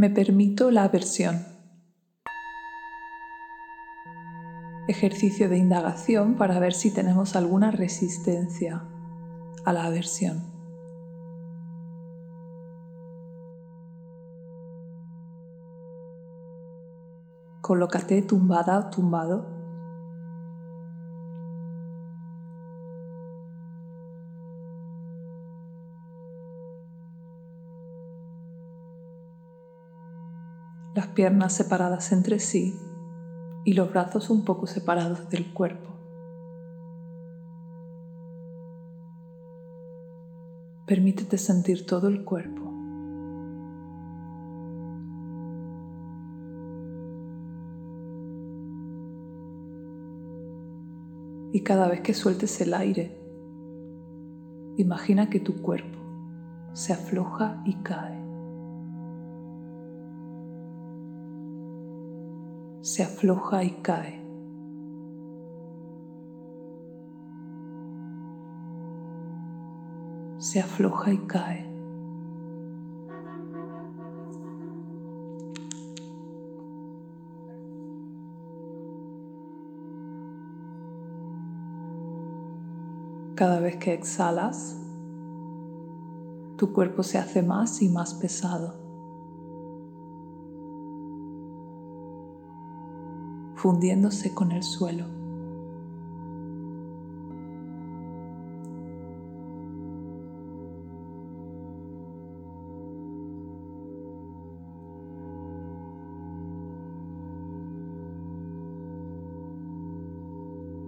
Me permito la aversión. Ejercicio de indagación para ver si tenemos alguna resistencia a la aversión. Colócate tumbada o tumbado las piernas separadas entre sí y los brazos un poco separados del cuerpo. Permítete sentir todo el cuerpo. Y cada vez que sueltes el aire, imagina que tu cuerpo se afloja y cae. Se afloja y cae. Se afloja y cae. Cada vez que exhalas, tu cuerpo se hace más y más pesado. Fundiéndose con el suelo.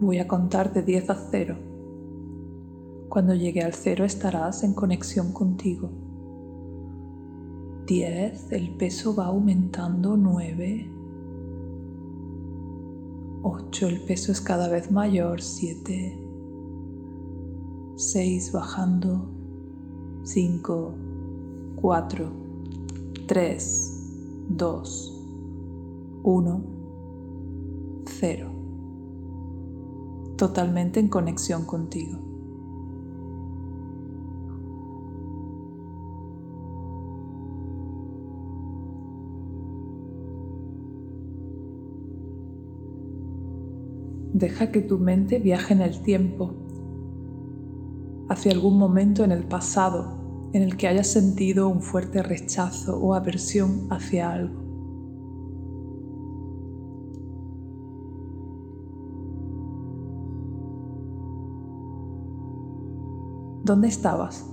Voy a contar de 10 a 0. Cuando llegue al 0 estarás en conexión contigo. 10, el peso va aumentando, 9, 8, el peso es cada vez mayor, 7, 6, bajando, 5, 4, 3, 2, 1, 0. Totalmente en conexión contigo. Deja que tu mente viaje en el tiempo, hacia algún momento en el pasado en el que hayas sentido un fuerte rechazo o aversión hacia algo. ¿Dónde estabas?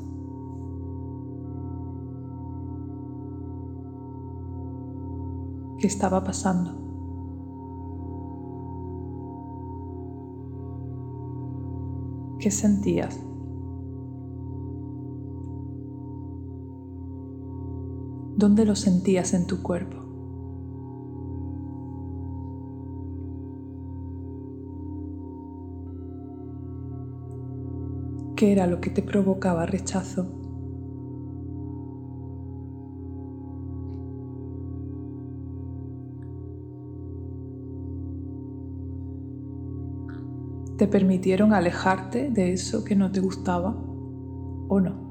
¿Qué estaba pasando? ¿Qué sentías? ¿Dónde lo sentías en tu cuerpo? ¿Qué era lo que te provocaba rechazo? ¿Te permitieron alejarte de eso que no te gustaba o no?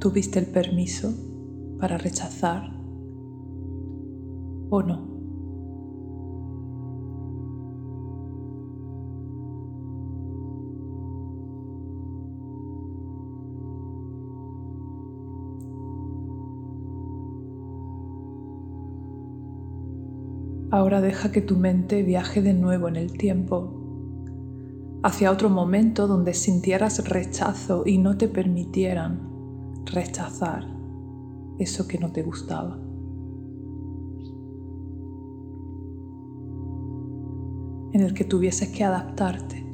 ¿Tuviste el permiso para rechazar o no? Ahora deja que tu mente viaje de nuevo en el tiempo, hacia otro momento donde sintieras rechazo y no te permitieran rechazar eso que no te gustaba. En el que tuvieses que adaptarte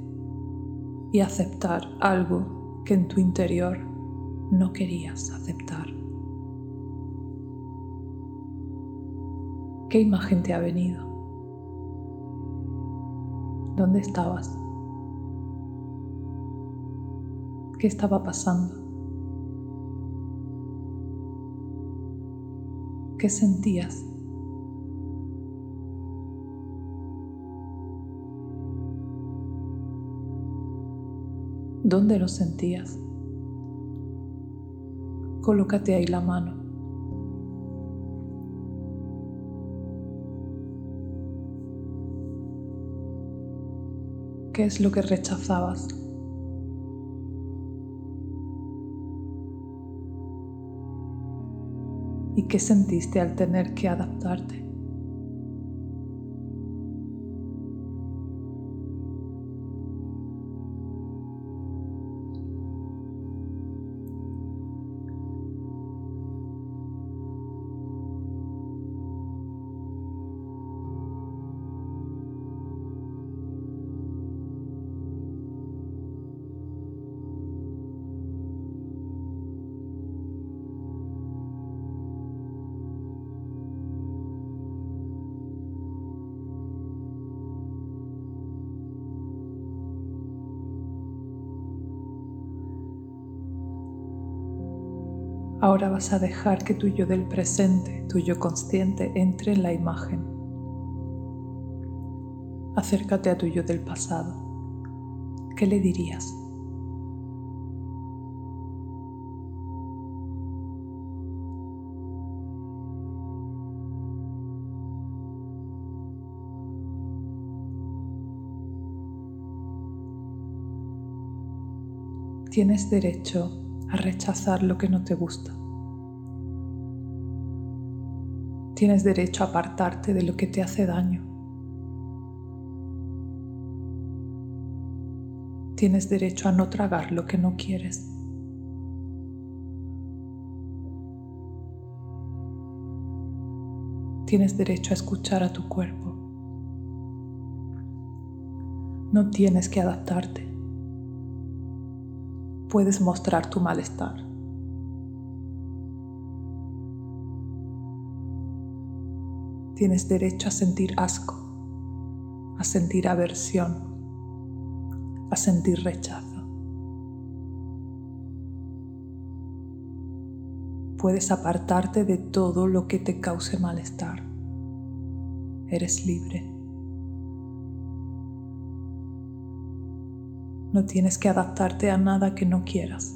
y aceptar algo que en tu interior no querías aceptar. ¿Qué imagen te ha venido? ¿Dónde estabas? ¿Qué estaba pasando? ¿Qué sentías? ¿Dónde lo sentías? Colócate ahí la mano. ¿Qué es lo que rechazabas? ¿Y qué sentiste al tener que adaptarte? Ahora vas a dejar que tu yo del presente, tu yo consciente, entre en la imagen. Acércate a tu yo del pasado. ¿Qué le dirías? Tienes derecho a rechazar lo que no te gusta. Tienes derecho a apartarte de lo que te hace daño. Tienes derecho a no tragar lo que no quieres. Tienes derecho a escuchar a tu cuerpo. No tienes que adaptarte puedes mostrar tu malestar. Tienes derecho a sentir asco, a sentir aversión, a sentir rechazo. Puedes apartarte de todo lo que te cause malestar. Eres libre. No tienes que adaptarte a nada que no quieras.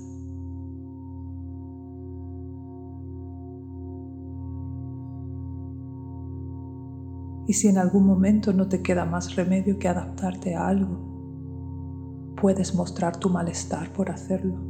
Y si en algún momento no te queda más remedio que adaptarte a algo, puedes mostrar tu malestar por hacerlo.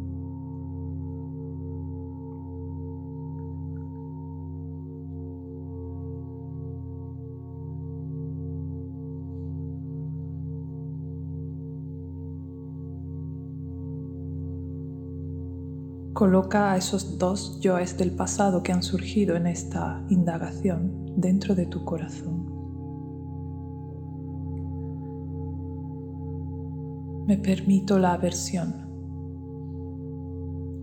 Coloca a esos dos yoes del pasado que han surgido en esta indagación dentro de tu corazón. Me permito la aversión.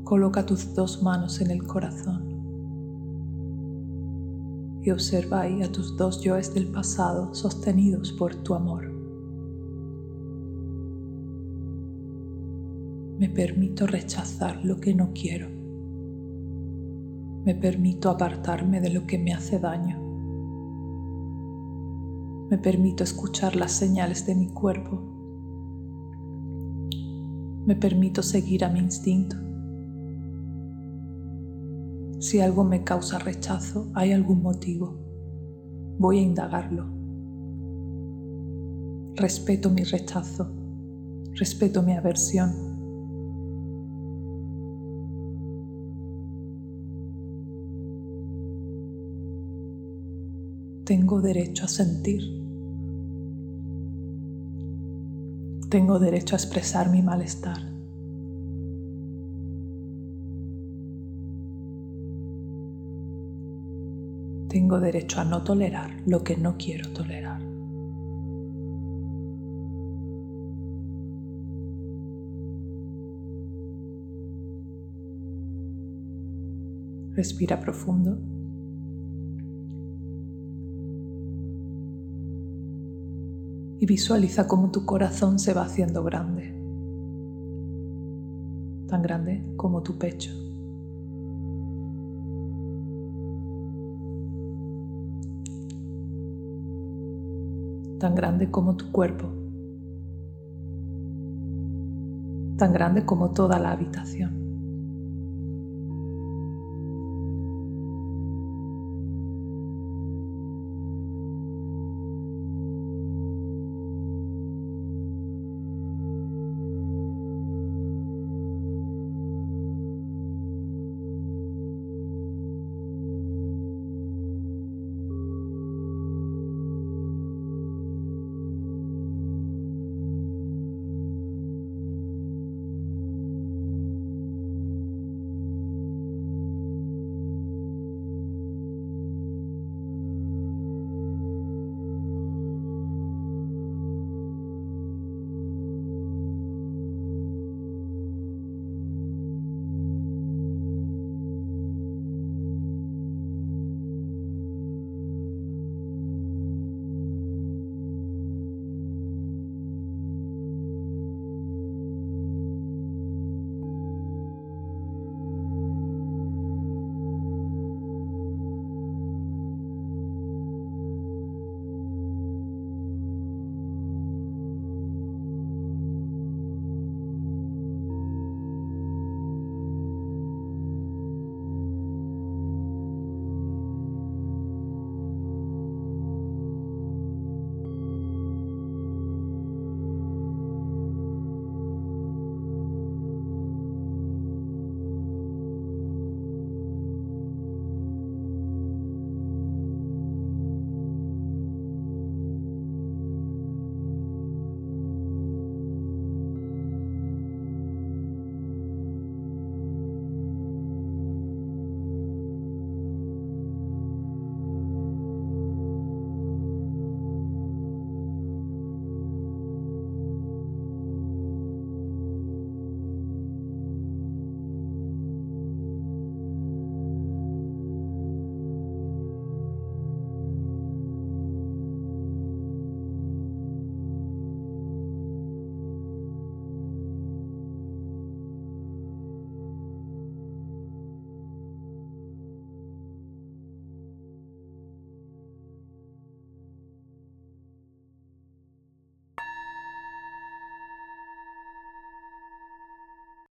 Coloca tus dos manos en el corazón y observa ahí a tus dos yoes del pasado sostenidos por tu amor. Me permito rechazar lo que no quiero. Me permito apartarme de lo que me hace daño. Me permito escuchar las señales de mi cuerpo. Me permito seguir a mi instinto. Si algo me causa rechazo, hay algún motivo. Voy a indagarlo. Respeto mi rechazo. Respeto mi aversión Tengo derecho a sentir. Tengo derecho a expresar mi malestar. Tengo derecho a no tolerar lo que no quiero tolerar. Respira profundo. Y visualiza cómo tu corazón se va haciendo grande, tan grande como tu pecho. tan grande como tu cuerpo, tan grande como toda la habitación.